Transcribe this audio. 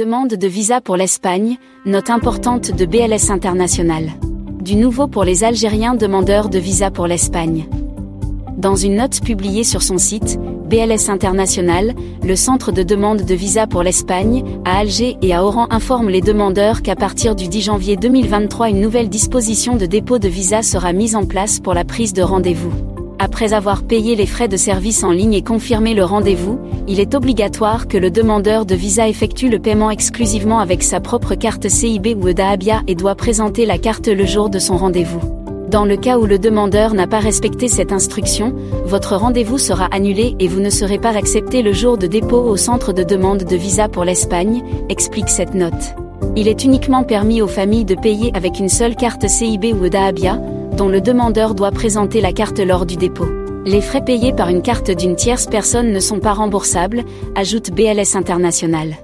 demande de visa pour l'Espagne, note importante de BLS International. Du nouveau pour les Algériens demandeurs de visa pour l'Espagne. Dans une note publiée sur son site, BLS International, le centre de demande de visa pour l'Espagne, à Alger et à Oran informe les demandeurs qu'à partir du 10 janvier 2023 une nouvelle disposition de dépôt de visa sera mise en place pour la prise de rendez-vous. Après avoir payé les frais de service en ligne et confirmé le rendez-vous, il est obligatoire que le demandeur de visa effectue le paiement exclusivement avec sa propre carte CIB ou EDAABIA et doit présenter la carte le jour de son rendez-vous. Dans le cas où le demandeur n'a pas respecté cette instruction, votre rendez-vous sera annulé et vous ne serez pas accepté le jour de dépôt au centre de demande de visa pour l'Espagne, explique cette note. Il est uniquement permis aux familles de payer avec une seule carte CIB ou EDAABIA, dont le demandeur doit présenter la carte lors du dépôt. Les frais payés par une carte d'une tierce personne ne sont pas remboursables, ajoute BLS International.